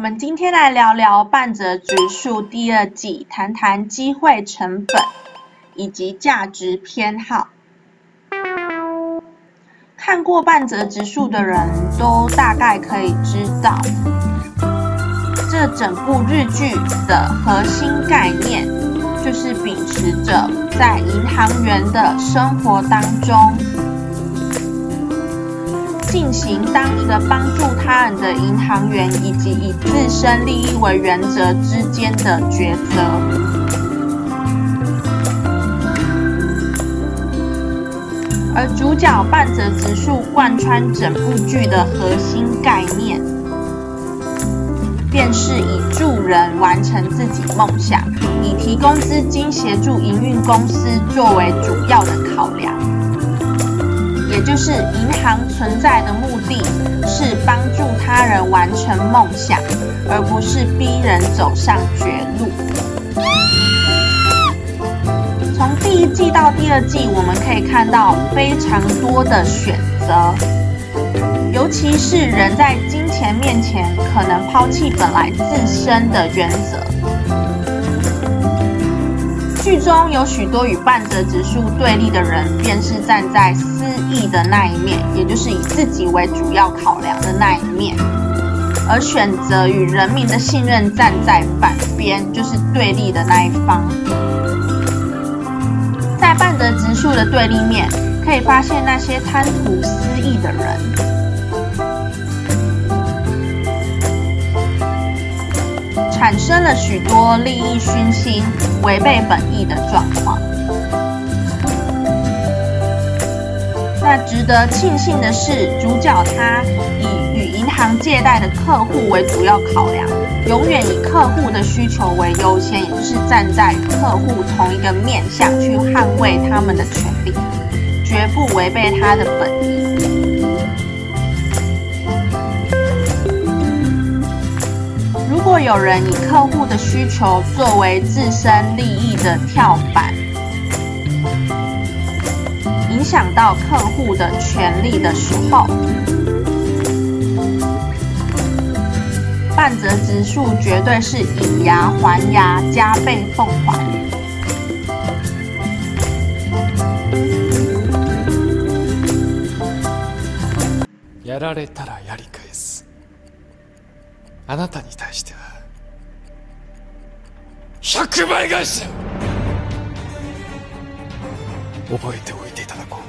我们今天来聊聊半泽直树第二季，谈谈机会成本以及价值偏好。看过半泽直树的人都大概可以知道，这整部日剧的核心概念就是秉持着在银行员的生活当中。进行当一个帮助他人的银行员，以及以生利益为原则之间的抉择。而主角半泽直树贯穿整部剧的核心概念，便是以助人完成自己梦想，以提供资金协助营运公司作为主要的考量。就是银行存在的目的是帮助他人完成梦想，而不是逼人走上绝路。从第一季到第二季，我们可以看到非常多的选择，尤其是人在金钱面前可能抛弃本来自身的原则。剧中有许多与半泽直树对立的人，便是站在私益的那一面，也就是以自己为主要考量的那一面，而选择与人民的信任站在反边，就是对立的那一方。在半泽直树的对立面，可以发现那些贪图私益的人。产生了许多利益熏心、违背本意的状况。那值得庆幸的是，主角他以与银行借贷的客户为主要考量，永远以客户的需求为优先，也就是站在客户同一个面向去捍卫他们的权利，绝不违背他的本意。如果有人以客户的需求作为自身利益的跳板，影响到客户的权利的时候，半泽直树绝对是以牙还牙，加倍奉还。やられたらやり返す。あなたに対しては 100倍返しだ覚えておいていただこう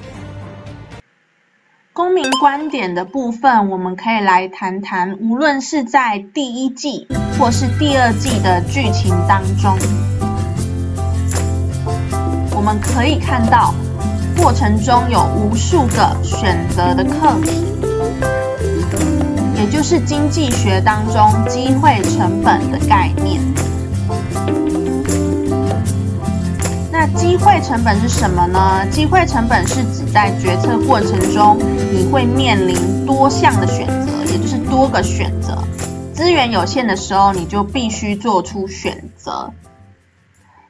公民观点的部分，我们可以来谈谈，无论是在第一季或是第二季的剧情当中，我们可以看到过程中有无数个选择的课题。也就是经济学当中机会成本的概念。 那机会成本是什么呢？机会成本是指在决策过程中，你会面临多项的选择，也就是多个选择。资源有限的时候，你就必须做出选择。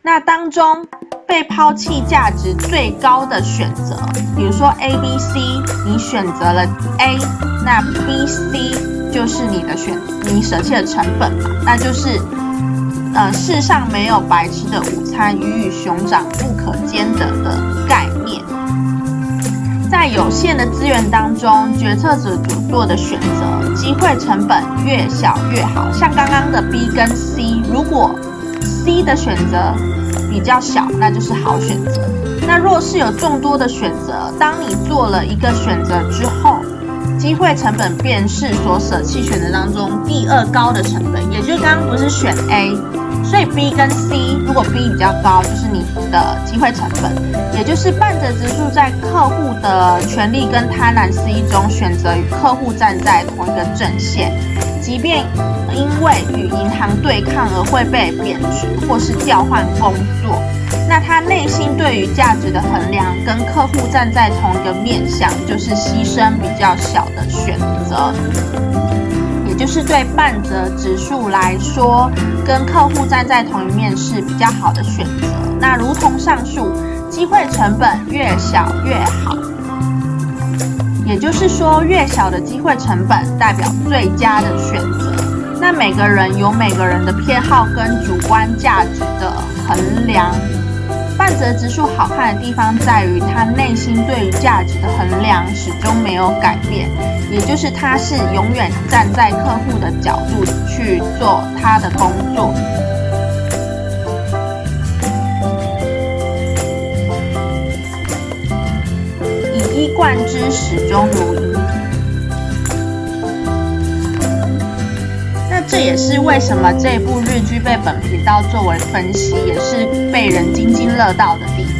那当中被抛弃价值最高的选择，比如说 A、B、C，你选择了 A，那 B、C 就是你的选，你舍弃的成本嘛，那就是，呃，世上没有白吃的午餐，鱼与熊掌不可兼得的概念。在有限的资源当中，决策者所做的选择，机会成本越小越好。像刚刚的 B 跟 C，如果 C 的选择。比较小，那就是好选择。那若是有众多的选择，当你做了一个选择之后，机会成本便是所舍弃选择当中第二高的成本。也就是刚刚不是选 A，所以 B 跟 C，如果 B 比较高，就是你的机会成本，也就是半折指数在客户的权利跟贪婪 C 中选择与客户站在同一个阵线。即便因为与银行对抗而会被贬值或是调换工作，那他内心对于价值的衡量跟客户站在同一个面向，就是牺牲比较小的选择，就是对半泽指数来说，跟客户站在同一面是比较好的选择。那如同上述，机会成本越小越好。也就是说，越小的机会成本代表最佳的选择。那每个人有每个人的偏好跟主观价值的衡量。半泽直树好看的地方在于，他内心对于价值的衡量始终没有改变，也就是他是永远站在客户的角度去做他的工作。以一贯之，始终如一。这也是为什么这部日剧被本频道作为分析，也是被人津津乐道的地方。